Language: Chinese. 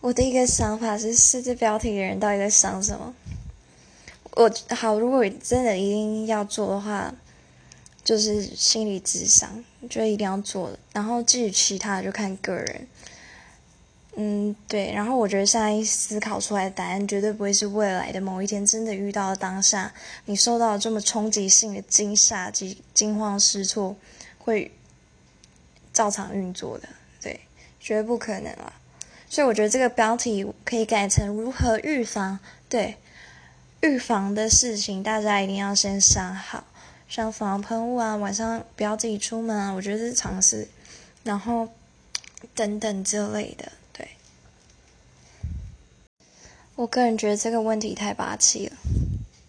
我的一个想法是，设置标题的人到底在想什么？我好，如果真的一定要做的话，就是心理智商，觉得一定要做的。然后至于其他的，就看个人。嗯，对。然后我觉得现在思考出来的答案，绝对不会是未来的某一天真的遇到了当下，你受到这么冲击性的惊吓及惊慌失措，会照常运作的。对，绝对不可能啊！所以我觉得这个标题可以改成如何预防。对。预防的事情，大家一定要先想好，像防喷雾啊，晚上不要自己出门啊，我觉得是常识，然后等等之类的。对，我个人觉得这个问题太霸气了。